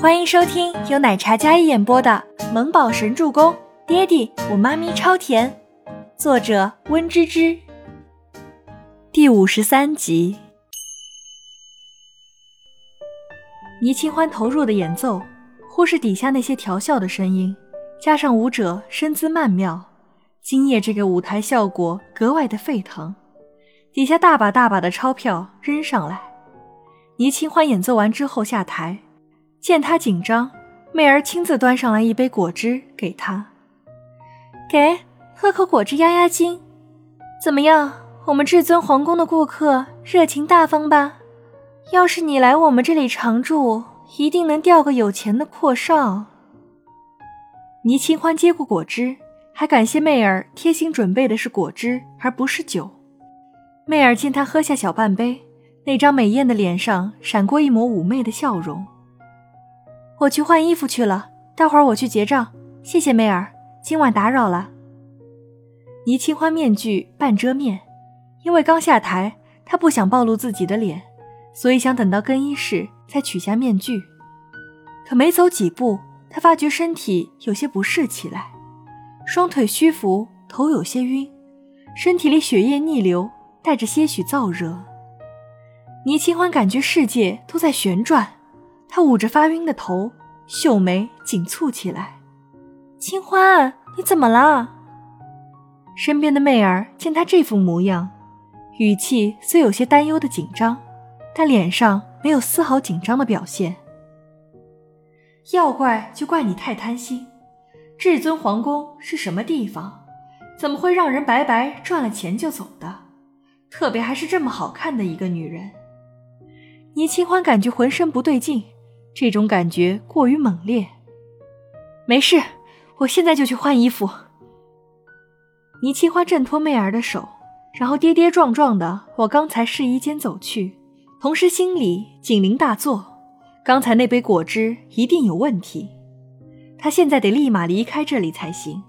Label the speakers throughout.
Speaker 1: 欢迎收听由奶茶嘉一演播的《萌宝神助攻》，爹地我妈咪超甜，作者温芝芝。第五十三集，倪清欢投入的演奏，忽视底下那些调笑的声音，加上舞者身姿曼妙，今夜这个舞台效果格外的沸腾，底下大把大把的钞票扔上来。倪清欢演奏完之后下台。见他紧张，媚儿亲自端上来一杯果汁给他，给喝口果汁压压惊。怎么样，我们至尊皇宫的顾客热情大方吧？要是你来我们这里常住，一定能钓个有钱的阔少。倪清欢接过果汁，还感谢媚儿贴心准备的是果汁而不是酒。媚儿见他喝下小半杯，那张美艳的脸上闪过一抹妩媚的笑容。我去换衣服去了，待会儿我去结账。谢谢梅尔，今晚打扰了。倪清欢面具半遮面，因为刚下台，她不想暴露自己的脸，所以想等到更衣室再取下面具。可没走几步，她发觉身体有些不适起来，双腿虚浮，头有些晕，身体里血液逆流，带着些许燥热。倪清欢感觉世界都在旋转。他捂着发晕的头，秀眉紧蹙起来。清欢，你怎么了？身边的媚儿见他这副模样，语气虽有些担忧的紧张，但脸上没有丝毫紧张的表现。要怪就怪你太贪心。至尊皇宫是什么地方？怎么会让人白白赚了钱就走的？特别还是这么好看的一个女人。倪清欢感觉浑身不对劲。这种感觉过于猛烈。没事，我现在就去换衣服。倪清欢挣脱媚儿的手，然后跌跌撞撞的往刚才试衣间走去，同时心里警铃大作：刚才那杯果汁一定有问题。他现在得立马离开这里才行。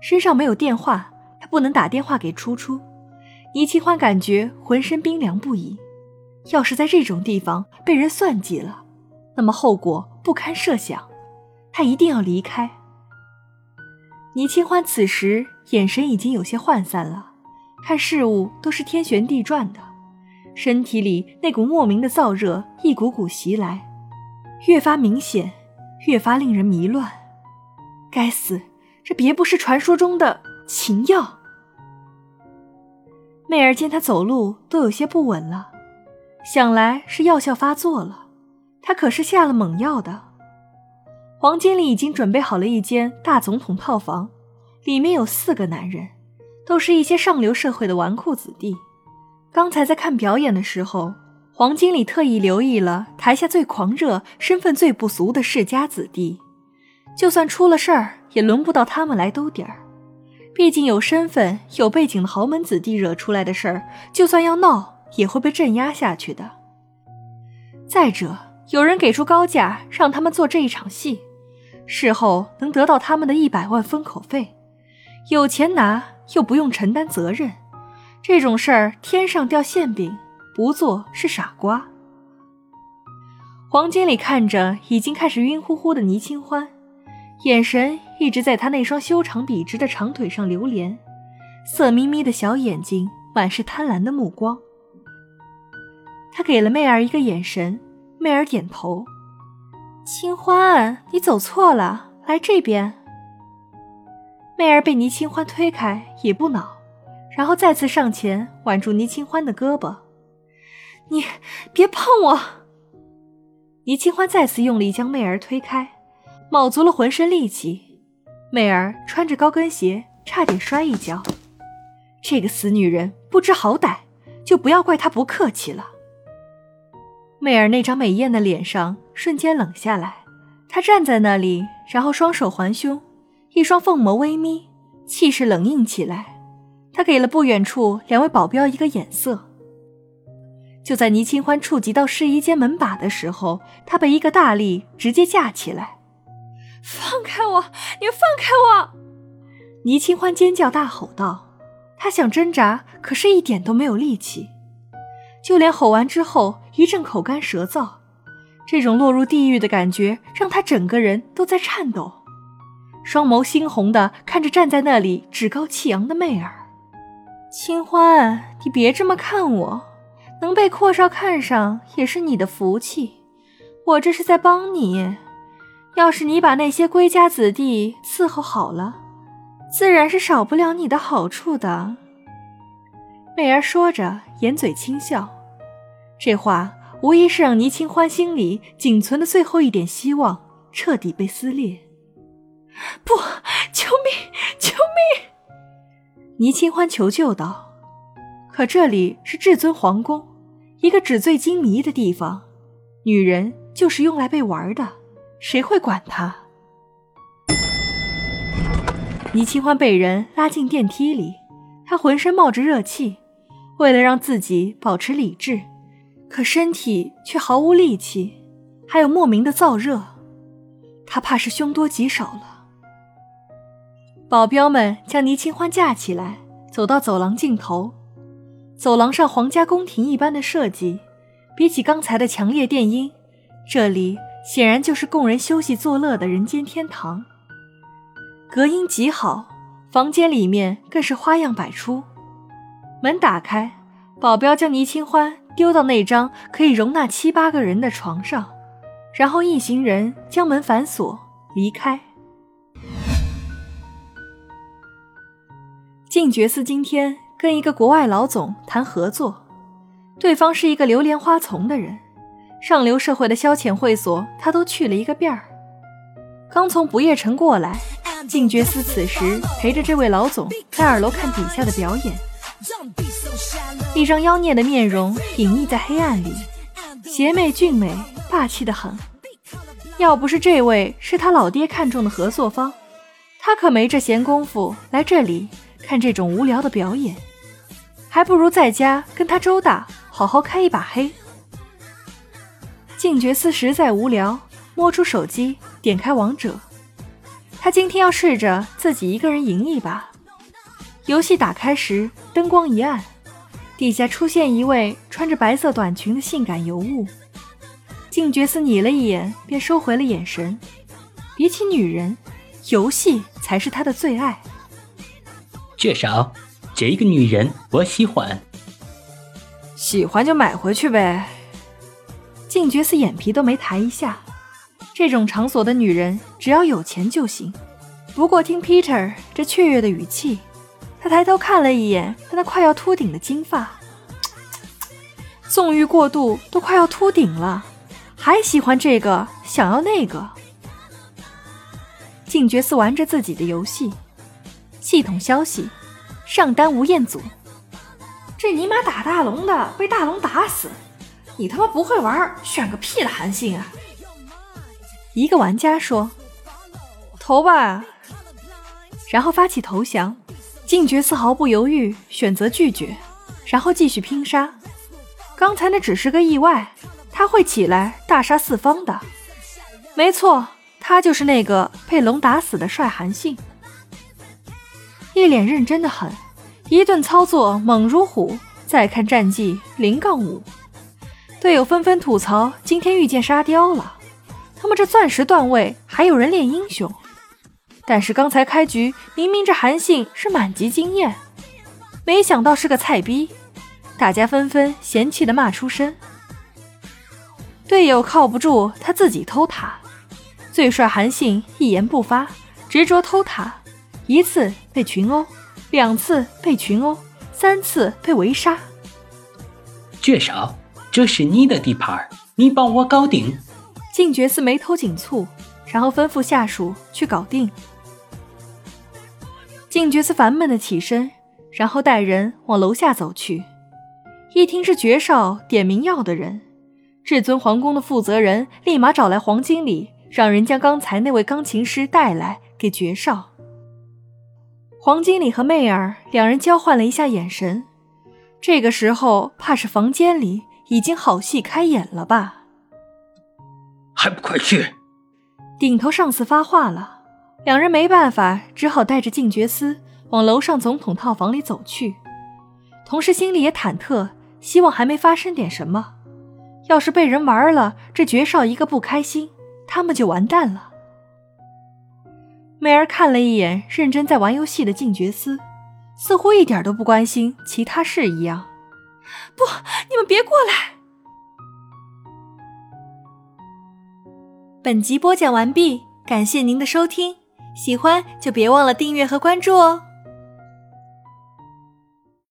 Speaker 1: 身上没有电话，他不能打电话给初初。倪清欢感觉浑身冰凉不已。要是在这种地方被人算计了，那么后果不堪设想，他一定要离开。倪清欢此时眼神已经有些涣散了，看事物都是天旋地转的，身体里那股莫名的燥热一股股袭来，越发明显，越发令人迷乱。该死，这别不是传说中的情药？媚儿见他走路都有些不稳了，想来是药效发作了。他可是下了猛药的。黄经理已经准备好了一间大总统套房，里面有四个男人，都是一些上流社会的纨绔子弟。刚才在看表演的时候，黄经理特意留意了台下最狂热、身份最不俗的世家子弟。就算出了事儿，也轮不到他们来兜底儿。毕竟有身份、有背景的豪门子弟惹出来的事儿，就算要闹，也会被镇压下去的。再者，有人给出高价让他们做这一场戏，事后能得到他们的一百万封口费，有钱拿又不用承担责任，这种事儿天上掉馅饼，不做是傻瓜。黄经理看着已经开始晕乎乎的倪清欢，眼神一直在他那双修长笔直的长腿上流连，色眯眯的小眼睛满是贪婪的目光。他给了媚儿一个眼神。媚儿点头，清欢，你走错了，来这边。媚儿被倪清欢推开，也不恼，然后再次上前挽住倪清欢的胳膊：“你别碰我！”倪清欢再次用力将媚儿推开，卯足了浑身力气。媚儿穿着高跟鞋，差点摔一跤。这个死女人不知好歹，就不要怪她不客气了。媚儿那张美艳的脸上瞬间冷下来，她站在那里，然后双手环胸，一双凤眸微眯，气势冷硬起来。她给了不远处两位保镖一个眼色。就在倪清欢触及到试衣间门把的时候，她被一个大力直接架起来。放开我！你放开我！倪清欢尖叫大吼道，她想挣扎，可是一点都没有力气。就连吼完之后一阵口干舌燥，这种落入地狱的感觉让他整个人都在颤抖，双眸猩红的看着站在那里趾高气扬的媚儿。清欢，你别这么看我，能被阔少看上也是你的福气，我这是在帮你。要是你把那些归家子弟伺候好了，自然是少不了你的好处的。媚儿说着，掩嘴轻笑，这话。无疑是让倪清欢心里仅存的最后一点希望彻底被撕裂。不，救命！救命！倪清欢求救道。可这里是至尊皇宫，一个纸醉金迷的地方，女人就是用来被玩的，谁会管她？倪清欢被人拉进电梯里，她浑身冒着热气，为了让自己保持理智。可身体却毫无力气，还有莫名的燥热，他怕是凶多吉少了。保镖们将倪清欢架起来，走到走廊尽头。走廊上皇家宫廷一般的设计，比起刚才的强烈电音，这里显然就是供人休息作乐的人间天堂。隔音极好，房间里面更是花样百出。门打开，保镖将倪清欢。丢到那张可以容纳七八个人的床上，然后一行人将门反锁离开。静觉寺今天跟一个国外老总谈合作，对方是一个流连花丛的人，上流社会的消遣会所他都去了一个遍儿。刚从不夜城过来，静觉寺此时陪着这位老总在二楼看底下的表演。一张妖孽的面容隐匿在黑暗里，邪魅俊美，霸气的很。要不是这位是他老爹看中的合作方，他可没这闲工夫来这里看这种无聊的表演，还不如在家跟他周大好好开一把黑。静觉寺实在无聊，摸出手机点开王者，他今天要试着自己一个人赢一把。游戏打开时，灯光一暗，底下出现一位穿着白色短裙的性感尤物。静觉寺睨了一眼，便收回了眼神。比起女人，游戏才是他的最爱。
Speaker 2: 至少，这个女人我喜欢。
Speaker 1: 喜欢就买回去呗。静觉寺眼皮都没抬一下。这种场所的女人，只要有钱就行。不过听 Peter 这雀跃的语气。他抬头看了一眼他那快要秃顶的金发，纵欲过度都快要秃顶了，还喜欢这个想要那个。静觉寺玩着自己的游戏，系统消息：上单吴彦祖。这尼玛打大龙的被大龙打死，你他妈不会玩，选个屁的韩信啊！一个玩家说：“投吧。”然后发起投降。静觉丝毫不犹豫选择拒绝，然后继续拼杀。刚才那只是个意外，他会起来大杀四方的。没错，他就是那个被龙打死的帅韩信，一脸认真的很，一顿操作猛如虎。再看战绩零杠五，队友纷纷吐槽今天遇见沙雕了。他们这钻石段位还有人练英雄？但是刚才开局明明这韩信是满级经验，没想到是个菜逼，大家纷纷嫌弃的骂出声。队友靠不住，他自己偷塔。最帅韩信一言不发，执着偷塔，一次被群殴，两次被群殴，三次被围杀。
Speaker 2: 绝少，这是你的地盘，你帮我搞定。
Speaker 1: 静觉寺眉头紧蹙，然后吩咐下属去搞定。静觉寺烦闷的起身，然后带人往楼下走去。一听是爵少点名要的人，至尊皇宫的负责人立马找来黄经理，让人将刚才那位钢琴师带来给爵少。黄经理和媚儿两人交换了一下眼神，这个时候怕是房间里已经好戏开演了吧？
Speaker 2: 还不快去！
Speaker 1: 顶头上司发话了。两人没办法，只好带着静觉司往楼上总统套房里走去，同时心里也忐忑，希望还没发生点什么，要是被人玩了，这爵少一个不开心，他们就完蛋了。媚儿看了一眼认真在玩游戏的静觉司，似乎一点都不关心其他事一样。
Speaker 3: 不，你们别过来！
Speaker 1: 本集播讲完毕，感谢您的收听，喜欢就别忘了订阅和关注哦。